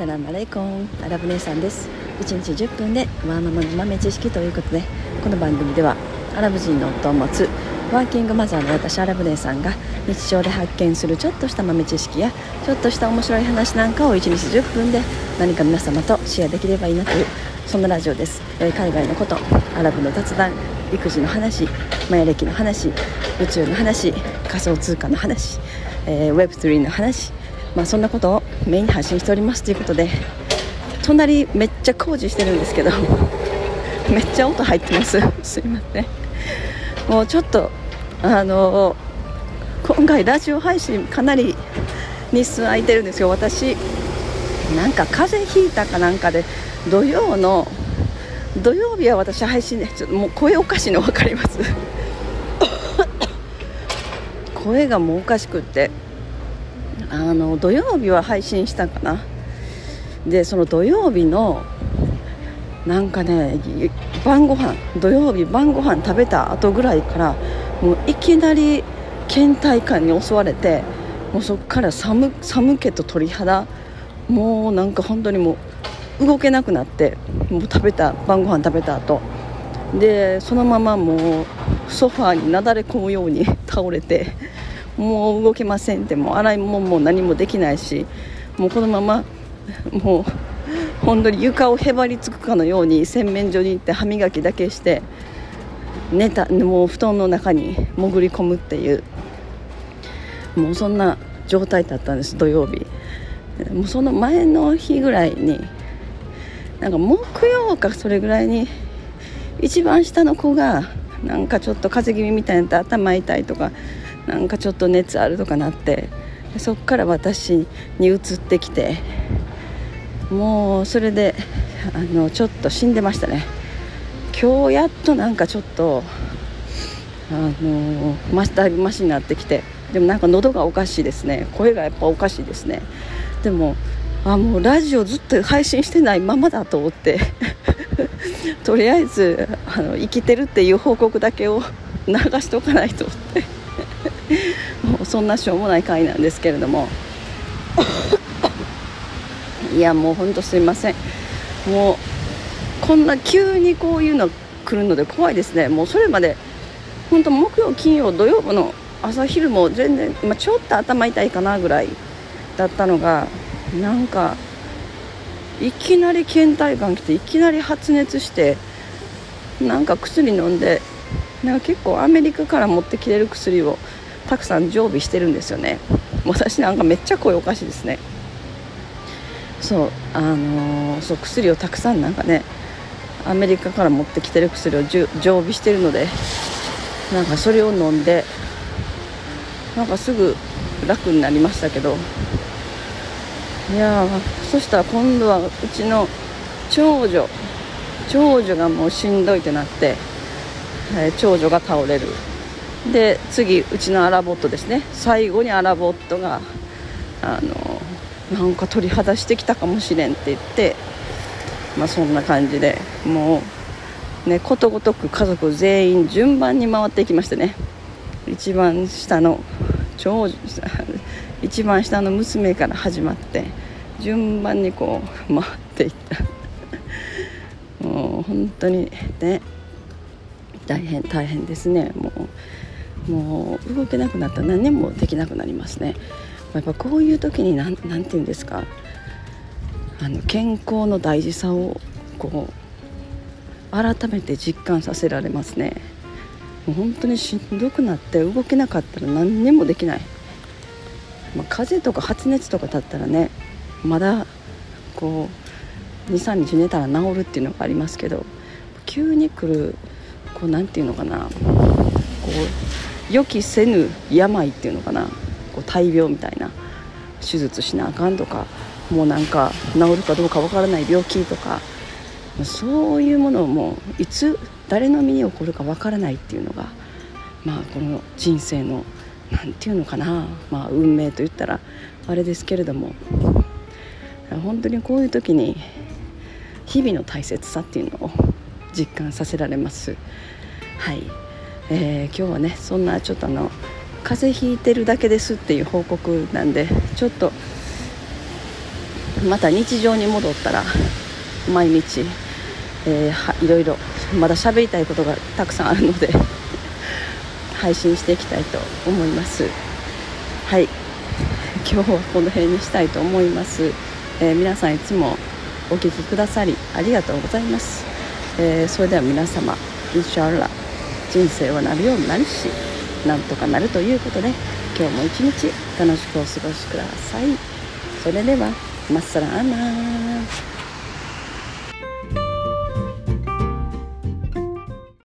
サラムアレイコンアラブ姉さんです。1日10分でワーママの豆知識ということでこの番組ではアラブ人の夫を持つワーキングマザーの私アラブ姉さんが日常で発見するちょっとした豆知識やちょっとした面白い話なんかを1日10分で何か皆様とシェアできればいいなというそんなラジオです、えー、海外のことアラブの雑談育児の話マヤ歴の話宇宙の話仮想通貨の話、えー、Web3 の話まあ、そんなことをメインに発信しておりますということで隣めっちゃ工事してるんですけど めっちゃ音入ってます。すいません。もうちょっとあの今回ラジオ配信かなり日数空いてるんですよ。私なんか風邪ひいたかなんかで土曜の土曜日は私配信でちょっともう声おかしいの分かります。声がもうおかしくってあの土曜日は配信したかな。でその土曜日のなんかね晩ご飯土曜日晩ご飯食べた後ぐらいからもういきなり倦怠感に襲われてもうそこから寒寒気と鳥肌もうなんか本当にもう動けなくなってもう食べた晩ご飯食べた後。でそのままもうソファーになだれ込むように 倒れて。もう動けませんってもう洗い物も何もできないしもうこのままもう本当に床をへばりつくかのように洗面所に行って歯磨きだけして寝たもう布団の中に潜り込むっていうもうそんな状態だったんです土曜日。もうその前の日ぐらいになんか木曜かそれぐらいに一番下の子がなんかちょっと風邪気味みたいなって頭痛いとかなんかちょっと熱あるとかなってそっから私に移ってきてもうそれであのちょっと死んでましたね。今日やっとなんかちょっとあのまだいぶマシになってきてでもなんか喉がおかしいですね。声がやっぱおかしいですね。でもあもうラジオずっと配信してないままだと思って とりあえずあの生きてるっていう報告だけを流しておかないと思って。そんなしょうもない回なんですけれども。いやもうほんとすいません。もうこんな急にこういうの来るので怖いですね。もうそれまで本当木曜金曜土曜日の朝昼も全然、まあ、ちょっと頭痛いかなぐらいだったのがなんかいきなり倦怠感来ていきなり発熱してなんか薬飲んでなんか結構アメリカから持ってきてる薬をたくさん常備してるんですよね。私なんかめっちゃ声おかしいですね。そうあのー、そう薬をたくさんなんかねアメリカから持ってきてる薬を常備してるのでなんかそれを飲んでなんかすぐ楽になりましたけど。いやそしたら今度はうちの長女長女がもうしんどいってなって、えー、長女が倒れる。で次うちのアラボットですね。最後にアラボットがあのなんか取り外してきたかもしれんって言ってまあそんな感じでもうねことごとく家族全員順番に回っていきましてね。一番下の長女 一番下の娘から始まって順番にこう回っていった。もう本当にね大変大変ですね。もうもう動けなくなった。ら何もできなくなりますね。やっぱこういう時に何て言うんですか。あの健康の大事さをこう改めて実感させられますね。もう本当にしんどくなって動けなかったら何にもできない、まあ、風邪とか発熱とかだったらねまだこう23日寝たら治るっていうのがありますけど急に来るこう何て言うのかな。こう予期せぬ病っていうのかな。こう大病みたいな。手術しなあかんとかもうなんか治るかどうかわからない病気とか。そういうものもいつ誰の身に起こるかわからないっていうのがまあこの人生の何て言うのかな、まあ、運命と言ったらあれですけれども。本当にこういう時に日々の大切さっていうのを実感させられます。はい。えー、今日はねそんなちょっとあの風邪ひいてるだけですっていう報告なんでちょっとまた日常に戻ったら毎日、えー、はいろいろまだ喋りたいことがたくさんあるので 配信していきたいと思います。はい。今日はこの辺にしたいと思います、えー、皆さんいつもお聴きくださりありがとうございます、えー、それでは皆様インシャアラ人生はなるようになるしなんとかなるということで今日も一日楽しくお過ごしください。それではマッサラーナ